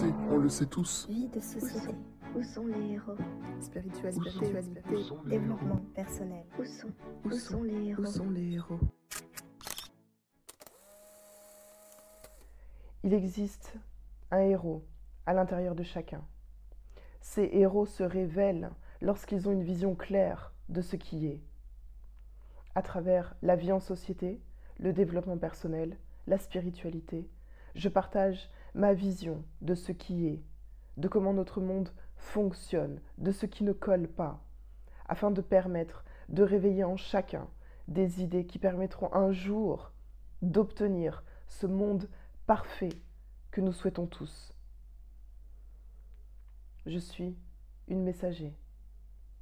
sait, on le sait tous. Vie de société. Où sont les héros? Spiritualité. Spiritualité. Développement personnel. Où sont Où sont les héros? Où sont les héros? Il existe un héros à l'intérieur de chacun. Ces héros se révèlent lorsqu'ils ont une vision claire de ce qui est. À travers la vie en société, le développement personnel, la spiritualité, je partage ma vision de ce qui est, de comment notre monde fonctionne, de ce qui ne colle pas, afin de permettre de réveiller en chacun des idées qui permettront un jour d'obtenir ce monde parfait que nous souhaitons tous. Je suis une messager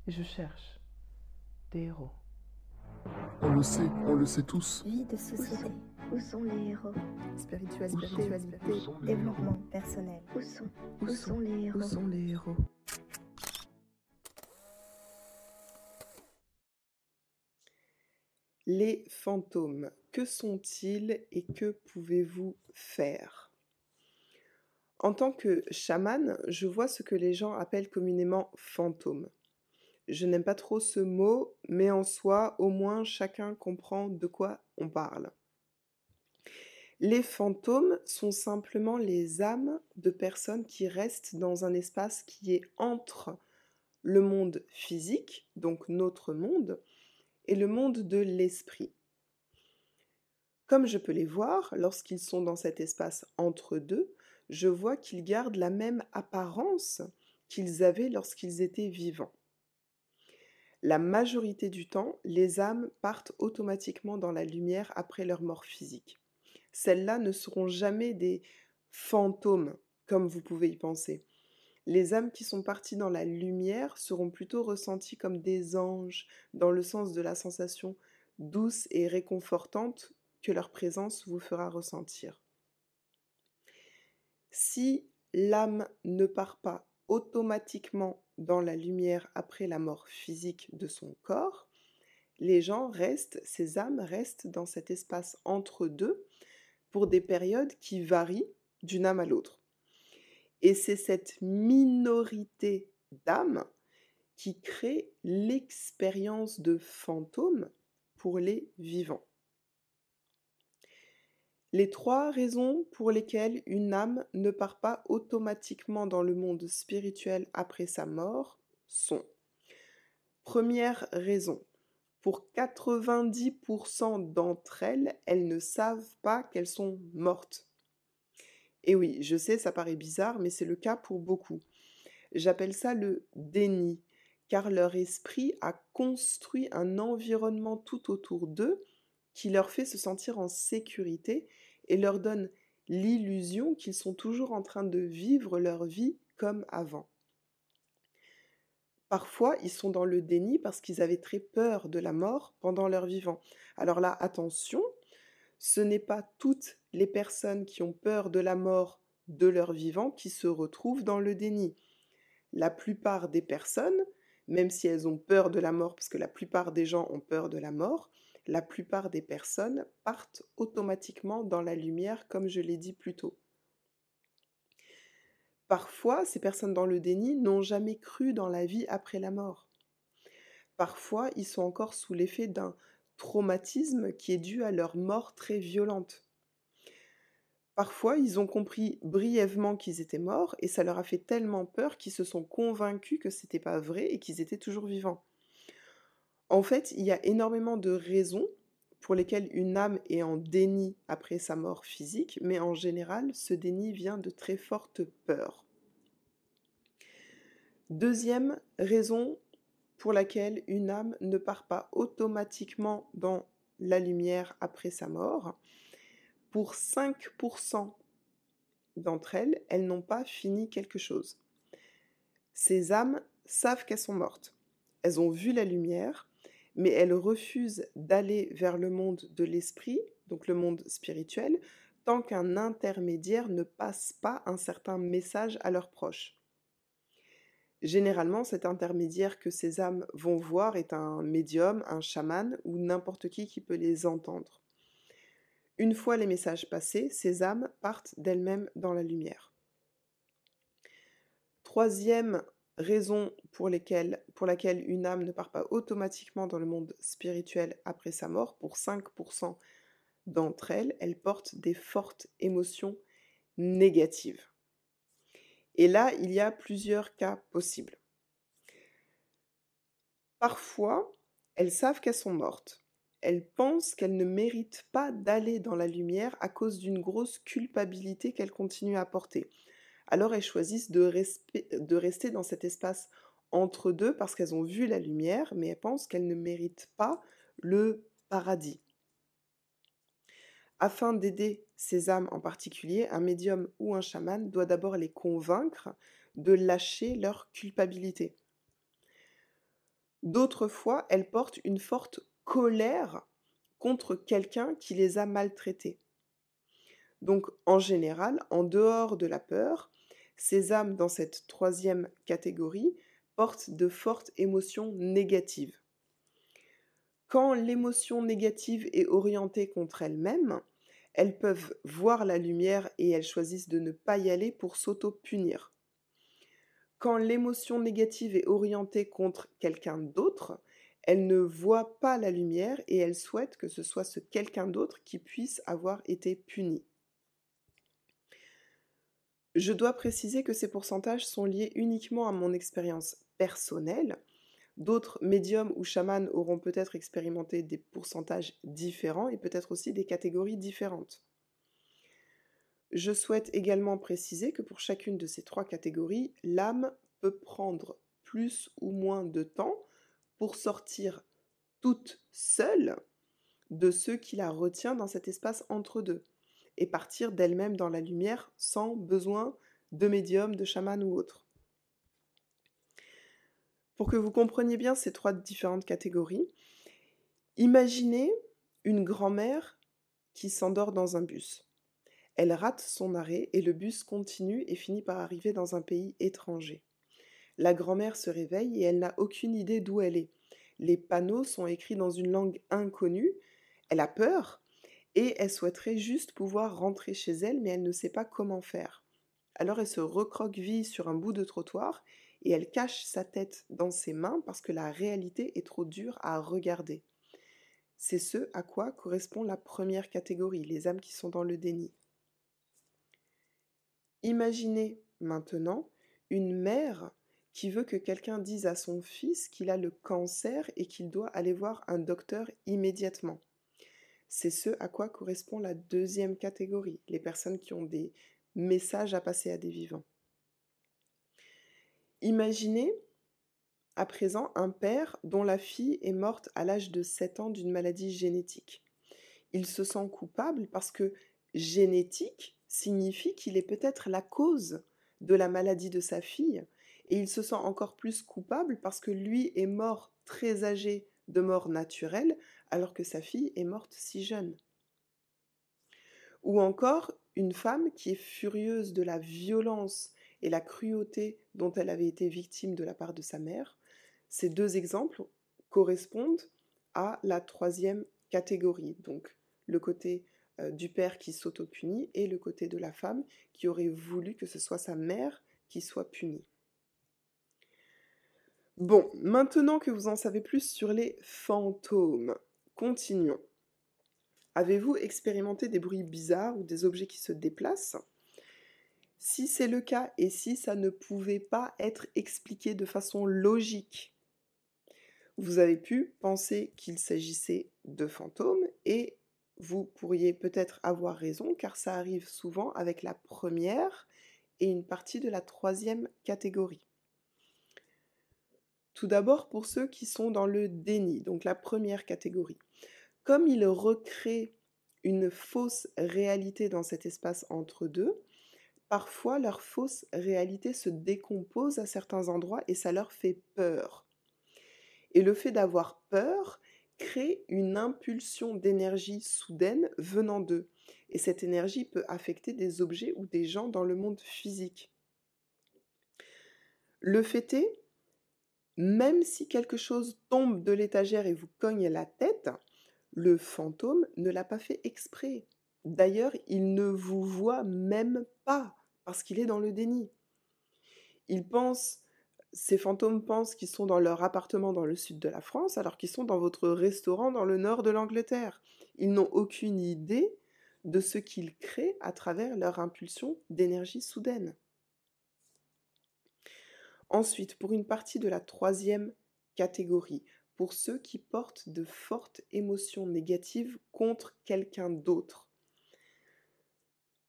et je cherche des héros. On le sait, on le sait tous. Vie de société. Où sont les héros? Spiritualité. Spiritualité. Développement personnel. Où sont Où sont les Où héros sont les héros? Les fantômes, que sont-ils et que pouvez-vous faire? En tant que chaman, je vois ce que les gens appellent communément fantômes. Je n'aime pas trop ce mot, mais en soi, au moins chacun comprend de quoi on parle. Les fantômes sont simplement les âmes de personnes qui restent dans un espace qui est entre le monde physique, donc notre monde, et le monde de l'esprit. Comme je peux les voir, lorsqu'ils sont dans cet espace entre deux, je vois qu'ils gardent la même apparence qu'ils avaient lorsqu'ils étaient vivants. La majorité du temps, les âmes partent automatiquement dans la lumière après leur mort physique. Celles-là ne seront jamais des fantômes, comme vous pouvez y penser. Les âmes qui sont parties dans la lumière seront plutôt ressenties comme des anges, dans le sens de la sensation douce et réconfortante que leur présence vous fera ressentir. Si l'âme ne part pas automatiquement dans la lumière après la mort physique de son corps, les gens restent, ces âmes restent dans cet espace entre deux pour des périodes qui varient d'une âme à l'autre. Et c'est cette minorité d'âmes qui crée l'expérience de fantôme pour les vivants. Les trois raisons pour lesquelles une âme ne part pas automatiquement dans le monde spirituel après sa mort sont Première raison, pour 90% d'entre elles, elles ne savent pas qu'elles sont mortes. Et oui, je sais, ça paraît bizarre, mais c'est le cas pour beaucoup. J'appelle ça le déni, car leur esprit a construit un environnement tout autour d'eux qui leur fait se sentir en sécurité et leur donne l'illusion qu'ils sont toujours en train de vivre leur vie comme avant. Parfois, ils sont dans le déni parce qu'ils avaient très peur de la mort pendant leur vivant. Alors là, attention, ce n'est pas toutes les personnes qui ont peur de la mort de leur vivant qui se retrouvent dans le déni. La plupart des personnes, même si elles ont peur de la mort, parce que la plupart des gens ont peur de la mort, la plupart des personnes partent automatiquement dans la lumière, comme je l'ai dit plus tôt. Parfois, ces personnes dans le déni n'ont jamais cru dans la vie après la mort. Parfois, ils sont encore sous l'effet d'un traumatisme qui est dû à leur mort très violente. Parfois, ils ont compris brièvement qu'ils étaient morts et ça leur a fait tellement peur qu'ils se sont convaincus que c'était pas vrai et qu'ils étaient toujours vivants. En fait, il y a énormément de raisons pour lesquelles une âme est en déni après sa mort physique, mais en général, ce déni vient de très fortes peurs. Deuxième raison pour laquelle une âme ne part pas automatiquement dans la lumière après sa mort, pour 5% d'entre elles, elles n'ont pas fini quelque chose. Ces âmes savent qu'elles sont mortes. Elles ont vu la lumière, mais elles refusent d'aller vers le monde de l'esprit, donc le monde spirituel, tant qu'un intermédiaire ne passe pas un certain message à leurs proches. Généralement, cet intermédiaire que ces âmes vont voir est un médium, un chaman ou n'importe qui qui peut les entendre. Une fois les messages passés, ces âmes partent d'elles-mêmes dans la lumière. Troisième raison pour, lesquelles- laquelle une âme ne part pas automatiquement dans le monde spirituel après sa mort, pour 5% d'entre elles, elles portent des fortes émotions négatives. Et là, il y a plusieurs cas possibles. Parfois, elles savent qu'elles sont mortes. Elles pensent qu'elles ne méritent pas d'aller dans la lumière à cause d'une grosse culpabilité qu'elles continuent à porter. Alors elles choisissent de, rester dans cet espace entre deux parce qu'elles ont vu la lumière, mais elles pensent qu'elles ne méritent pas le paradis. Afin d'aider ces âmes en particulier, un médium ou un chaman doit d'abord les convaincre de lâcher leur culpabilité. D'autres fois, elles portent une forte colère contre quelqu'un qui les a maltraitées. Donc, en général, en dehors de la peur, ces âmes dans cette troisième catégorie portent de fortes émotions négatives. Quand l'émotion négative est orientée contre elles-mêmes, elles peuvent voir la lumière et elles choisissent de ne pas y aller pour s'auto-punir. Quand l'émotion négative est orientée contre quelqu'un d'autre, elles ne voient pas la lumière et elles souhaitent que ce soit ce quelqu'un d'autre qui puisse avoir été puni. Je dois préciser que ces pourcentages sont liés uniquement à mon expérience personnelle. D'autres médiums ou chamans auront peut-être expérimenté des pourcentages différents et peut-être aussi des catégories différentes. Je souhaite également préciser que pour chacune de ces trois catégories, l'âme peut prendre plus ou moins de temps pour sortir toute seule de ce qui la retient dans cet espace entre deux et partir d'elle-même dans la lumière sans besoin de médium, de chaman ou autre. Pour que vous compreniez bien ces trois différentes catégories, imaginez une grand-mère qui s'endort dans un bus. Elle rate son arrêt et le bus continue et finit par arriver dans un pays étranger. La grand-mère se réveille et elle n'a aucune idée d'où elle est. Les panneaux sont écrits dans une langue inconnue. Elle a peur et elle souhaiterait juste pouvoir rentrer chez elle, mais elle ne sait pas comment faire. Alors elle se recroqueville sur un bout de trottoir et elle cache sa tête dans ses mains parce que la réalité est trop dure à regarder. C'est ce à quoi correspond la première catégorie, les âmes qui sont dans le déni. Imaginez maintenant une mère qui veut que quelqu'un dise à son fils qu'il a le cancer et qu'il doit aller voir un docteur immédiatement. C'est ce à quoi correspond la deuxième catégorie, les personnes qui ont des messages à passer à des vivants. Imaginez à présent un père dont la fille est morte à l'âge de 7 ans d'une maladie génétique. Il se sent coupable parce que génétique signifie qu'il est peut-être la cause de la maladie de sa fille et il se sent encore plus coupable parce que lui est mort très âgé de mort naturelle alors que sa fille est morte si jeune. Ou encore une femme qui est furieuse de la violence et la cruauté dont elle avait été victime de la part de sa mère. Ces deux exemples correspondent à la troisième catégorie, donc le côté euh, du père qui s'auto-punit et le côté de la femme qui aurait voulu que ce soit sa mère qui soit punie. Bon, maintenant que vous en savez plus sur les fantômes, continuons. Avez-vous expérimenté des bruits bizarres ou des objets qui se déplacent? Si c'est le cas et si ça ne pouvait pas être expliqué de façon logique, vous avez pu penser qu'il s'agissait de fantômes et vous pourriez peut-être avoir raison car ça arrive souvent avec la première et une partie de la troisième catégorie. Tout d'abord pour ceux qui sont dans le déni, donc la première catégorie. Comme ils recréent une fausse réalité dans cet espace entre deux, parfois leur fausse réalité se décompose à certains endroits et ça leur fait peur. Et le fait d'avoir peur crée une impulsion d'énergie soudaine venant d'eux. Et cette énergie peut affecter des objets ou des gens dans le monde physique. Le fait est, même si quelque chose tombe de l'étagère et vous cogne la tête, le fantôme ne l'a pas fait exprès. D'ailleurs, il ne vous voit même pas parce qu'il est dans le déni. Ils pensent, ces fantômes pensent qu'ils sont dans leur appartement dans le sud de la France, alors qu'ils sont dans votre restaurant dans le nord de l'Angleterre. Ils n'ont aucune idée de ce qu'ils créent à travers leur impulsion d'énergie soudaine. Ensuite, pour une partie de la troisième catégorie, pour ceux qui portent de fortes émotions négatives contre quelqu'un d'autre.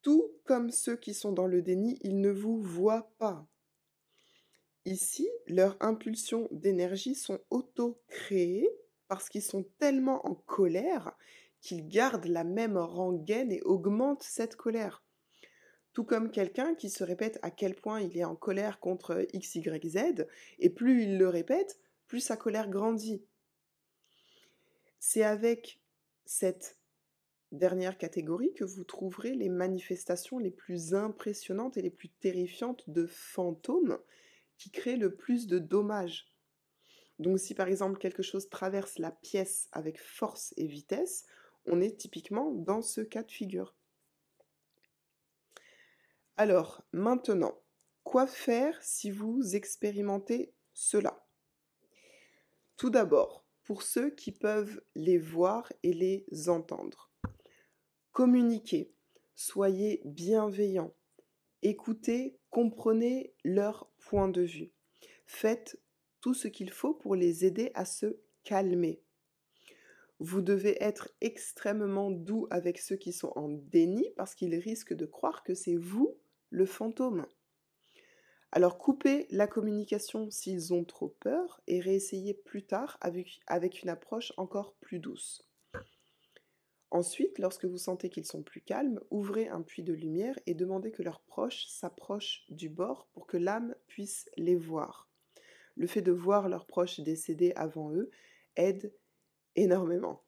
Tout comme ceux qui sont dans le déni, ils ne vous voient pas. Ici, leurs impulsions d'énergie sont auto-créées parce qu'ils sont tellement en colère qu'ils gardent la même rengaine et augmentent cette colère. Tout comme quelqu'un qui se répète à quel point il est en colère contre X, Y, Z, et plus il le répète, plus sa colère grandit. C'est avec cette dernière catégorie que vous trouverez les manifestations les plus impressionnantes et les plus terrifiantes de fantômes qui créent le plus de dommages. Donc si par exemple quelque chose traverse la pièce avec force et vitesse, on est typiquement dans ce cas de figure. Alors, maintenant, quoi faire si vous expérimentez cela? Tout d'abord, pour ceux qui peuvent les voir et les entendre, communiquez, soyez bienveillants, écoutez, comprenez leur point de vue, faites tout ce qu'il faut pour les aider à se calmer. Vous devez être extrêmement doux avec ceux qui sont en déni parce qu'ils risquent de croire que c'est vous le fantôme. Alors coupez la communication s'ils ont trop peur et réessayez plus tard avec, une approche encore plus douce. Ensuite, lorsque vous sentez qu'ils sont plus calmes, ouvrez un puits de lumière et demandez que leurs proches s'approchent du bord pour que l'âme puisse les voir. Le fait de voir leurs proches décédés avant eux aide énormément.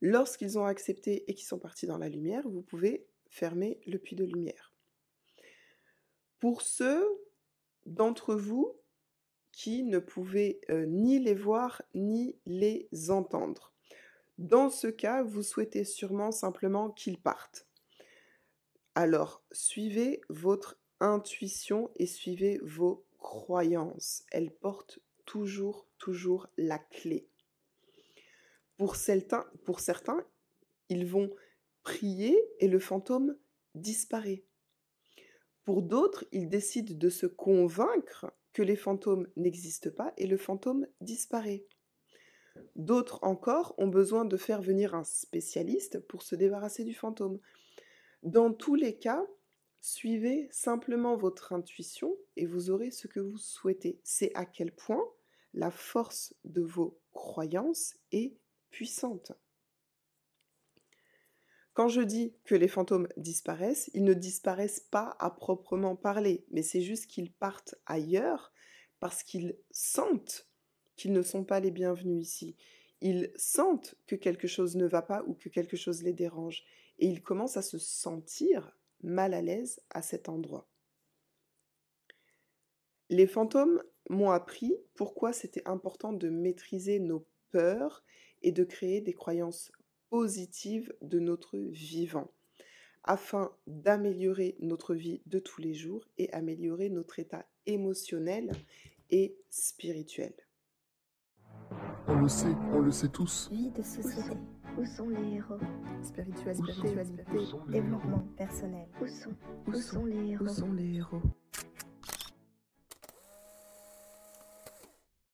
Lorsqu'ils ont accepté et qu'ils sont partis dans la lumière, vous pouvez fermer le puits de lumière. Pour ceux d'entre vous qui ne pouvaient euh, ni les voir ni les entendre, dans ce cas, vous souhaitez sûrement simplement qu'ils partent. Alors, suivez votre intuition et suivez vos croyances. Elles portent toujours, toujours la clé. Pour certains, pour certains ils vont prier et le fantôme disparaît. Pour d'autres, ils décident de se convaincre que les fantômes n'existent pas et le fantôme disparaît. D'autres encore ont besoin de faire venir un spécialiste pour se débarrasser du fantôme. Dans tous les cas, suivez simplement votre intuition et vous aurez ce que vous souhaitez. C'est à quel point la force de vos croyances est puissante. Quand je dis que les fantômes disparaissent, ils ne disparaissent pas à proprement parler, mais c'est juste qu'ils partent ailleurs parce qu'ils sentent qu'ils ne sont pas les bienvenus ici. Ils sentent que quelque chose ne va pas ou que quelque chose les dérange et ils commencent à se sentir mal à l'aise à cet endroit. Les fantômes m'ont appris pourquoi c'était important de maîtriser nos peurs et de créer des croyances positive de notre vivant, afin d'améliorer notre vie de tous les jours et améliorer notre état émotionnel et spirituel. On le sait, on le sait tous. Vie de société. Où sont les héros? Spiritualité. Où sont Développement personnel. Où sont Où sont les héros? Où sont les héros?